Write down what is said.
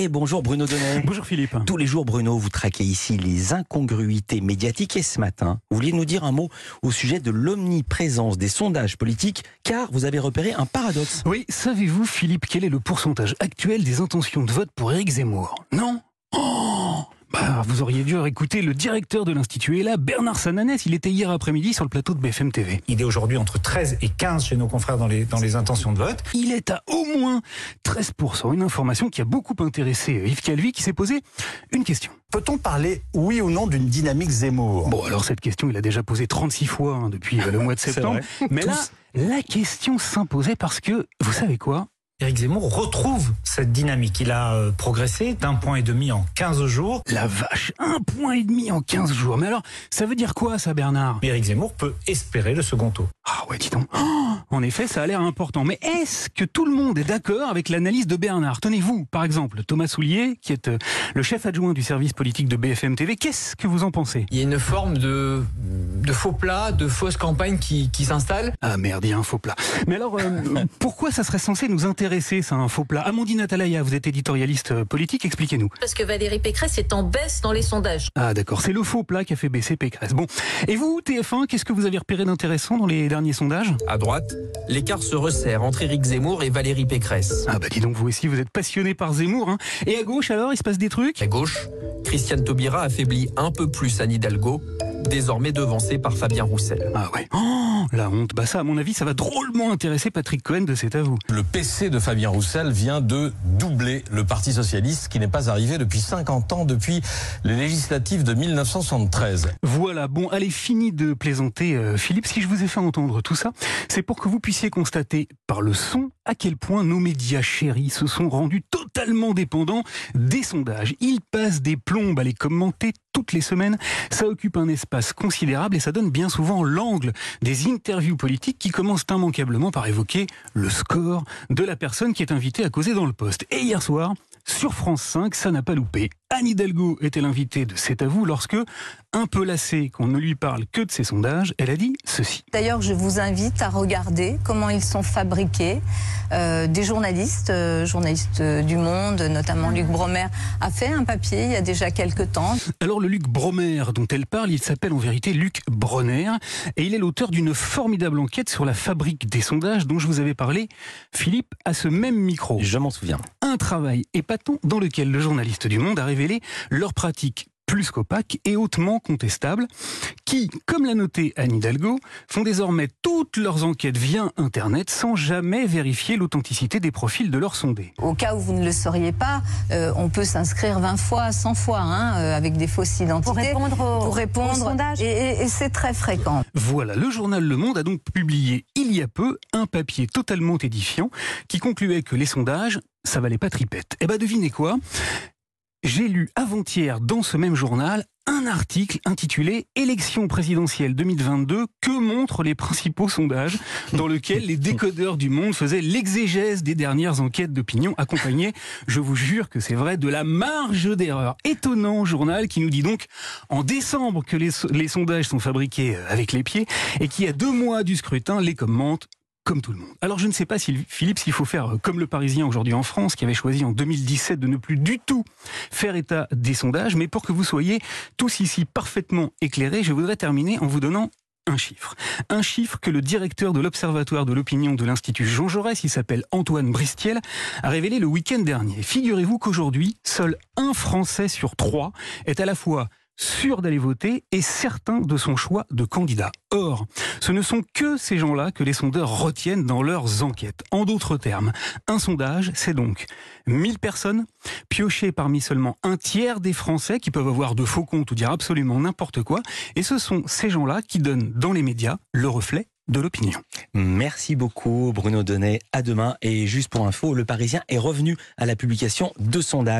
Et bonjour Bruno Donnet. Bonjour Philippe. Tous les jours, Bruno, vous traquez ici les incongruités médiatiques. Et ce matin, vous vouliez nous dire un mot au sujet de l'omniprésence des sondages politiques, car vous avez repéré un paradoxe. Oui, savez-vous, Philippe, quel est le pourcentage actuel des intentions de vote pour Éric Zemmour? Non? Oh vous auriez dû écouter le directeur de l'Institut ELA, Bernard Sananès. Il était hier après-midi sur le plateau de BFM TV. Il est aujourd'hui entre 13 et 15 chez nos confrères dans les, dans les intentions de vote. Il est à au moins 13%. Une information qui a beaucoup intéressé Yves Calvi qui s'est posé une question. Peut-on parler, oui ou non, d'une dynamique Zemmour? Bon, alors cette question, il a déjà posé 36 fois hein, depuis euh, le mois de septembre. Mais là, la question s'imposait parce que, vous savez quoi? Éric Zemmour retrouve cette dynamique. Il a euh, progressé d'un point et demi en 15 jours. La vache, un point et demi en 15 jours. Mais alors, ça veut dire quoi ça, Bernard? Éric Zemmour peut espérer le second tour. Ah ouais, dis donc. Oh, en effet, ça a l'air important. Mais est-ce que tout le monde est d'accord avec l'analyse de Bernard? Tenez-vous, par exemple, Thomas Soulier, qui est euh, le chef adjoint du service politique de BFM TV. Qu'est-ce que vous en pensez? Il y a une forme de, de faux plat, de fausse campagne qui, qui s'installe. Ah merde, il y a un faux plat. Mais alors, euh, pourquoi ça serait censé nous intéresser c'est un faux plat? Amandine Atalaya, vous êtes éditorialiste euh, politique, expliquez-nous. Parce que Valérie Pécresse est en baisse dans les sondages. Ah d'accord, c'est le faux plat qui a fait baisser Pécresse. Bon, et vous, TF1, qu'est-ce que vous avez repéré d'intéressant dans les derniers sondages? À droite, l'écart se resserre entre Éric Zemmour et Valérie Pécresse. Ah bah dis donc, vous aussi, vous êtes passionné par Zemmour. Hein. Et à gauche, alors, il se passe des trucs? À gauche, Christiane Taubira affaiblit un peu plus Anne Hidalgo, désormais devancée par Fabien Roussel. Ah ouais. Oh, la honte. Bah ça, à mon avis, ça va drôlement intéresser Patrick Cohen de C'est à vous. Le PC de Fabien Roussel vient de doubler le Parti Socialiste, qui n'est pas arrivé depuis 50 ans, depuis les législatives de 1973. Voilà, bon, allez, fini de plaisanter, euh, Philippe. Si je vous ai fait entendre tout ça, c'est pour que vous puissiez constater par le son à quel point nos médias chéris se sont rendus totalement dépendants des sondages. Ils passent des plombes à les commenter toutes les semaines. Ça occupe un espace considérable et ça donne bien souvent l'angle des interviews politiques qui commencent immanquablement par évoquer le score de la personne qui est invitée à causer dans le poste. Et hier soir, sur France 5, ça n'a pas loupé. Anne Hidalgo était l'invitée de C'est à vous lorsque, un peu lassée qu'on ne lui parle que de ses sondages, elle a dit ceci. D'ailleurs, je vous invite à regarder comment ils sont fabriqués. Euh, des journalistes, euh, journalistes du Monde, notamment Luc Bromer, a fait un papier il y a déjà quelques temps. Alors le Luc Bromer dont elle parle, il s'appelle en vérité Luc Bronner et il est l'auteur d'une formidable enquête sur la fabrique des sondages dont je vous avais parlé, Philippe, à ce même micro. Je m'en souviens. Un travail épatant dans lequel le journaliste du Monde a révélé leur pratique plus qu'opaque et hautement contestable, qui, comme l'a noté Anne Hidalgo, font désormais toutes leurs enquêtes via Internet sans jamais vérifier l'authenticité des profils de leurs sondés. Au cas où vous ne le sauriez pas, euh, on peut s'inscrire 20 fois, 100 fois, hein, euh, avec des fausses identités. Pour répondre au, pour répondre, au sondage. Et, et, et c'est très fréquent. Voilà, le journal Le Monde a donc publié il y a peu un papier totalement édifiant qui concluait que les sondages, ça valait pas tripette. Eh ben devinez quoi? J'ai lu avant-hier dans ce même journal un article intitulé Élection présidentielle 2022, que montrent les principaux sondages, dans lequel les décodeurs du monde faisaient l'exégèse des dernières enquêtes d'opinion, accompagnées, je vous jure que c'est vrai, de la marge d'erreur. Étonnant journal qui nous dit donc en décembre que les, les sondages sont fabriqués avec les pieds et qui, à deux mois du scrutin, les commente comme tout le monde. Alors je ne sais pas, si, Philippe, s'il faut faire comme le Parisien aujourd'hui en France, qui avait choisi en 2017 de ne plus du tout faire état des sondages, mais pour que vous soyez tous ici parfaitement éclairés, je voudrais terminer en vous donnant un chiffre. Un chiffre que le directeur de l'Observatoire de l'opinion de l'Institut Jean Jaurès, il s'appelle Antoine Bristiel, a révélé le week-end dernier. Figurez-vous qu'aujourd'hui, seul un Français sur trois est à la fois sûr d'aller voter et certain de son choix de candidat. Or, ce ne sont que ces gens-là que les sondeurs retiennent dans leurs enquêtes. En d'autres termes, un sondage, c'est donc 1000 personnes piochées parmi seulement un tiers des Français qui peuvent avoir de faux comptes ou dire absolument n'importe quoi. Et ce sont ces gens-là qui donnent dans les médias le reflet de l'opinion. Merci beaucoup Bruno Donnet. À demain. Et juste pour info, le Parisien est revenu à la publication de sondages.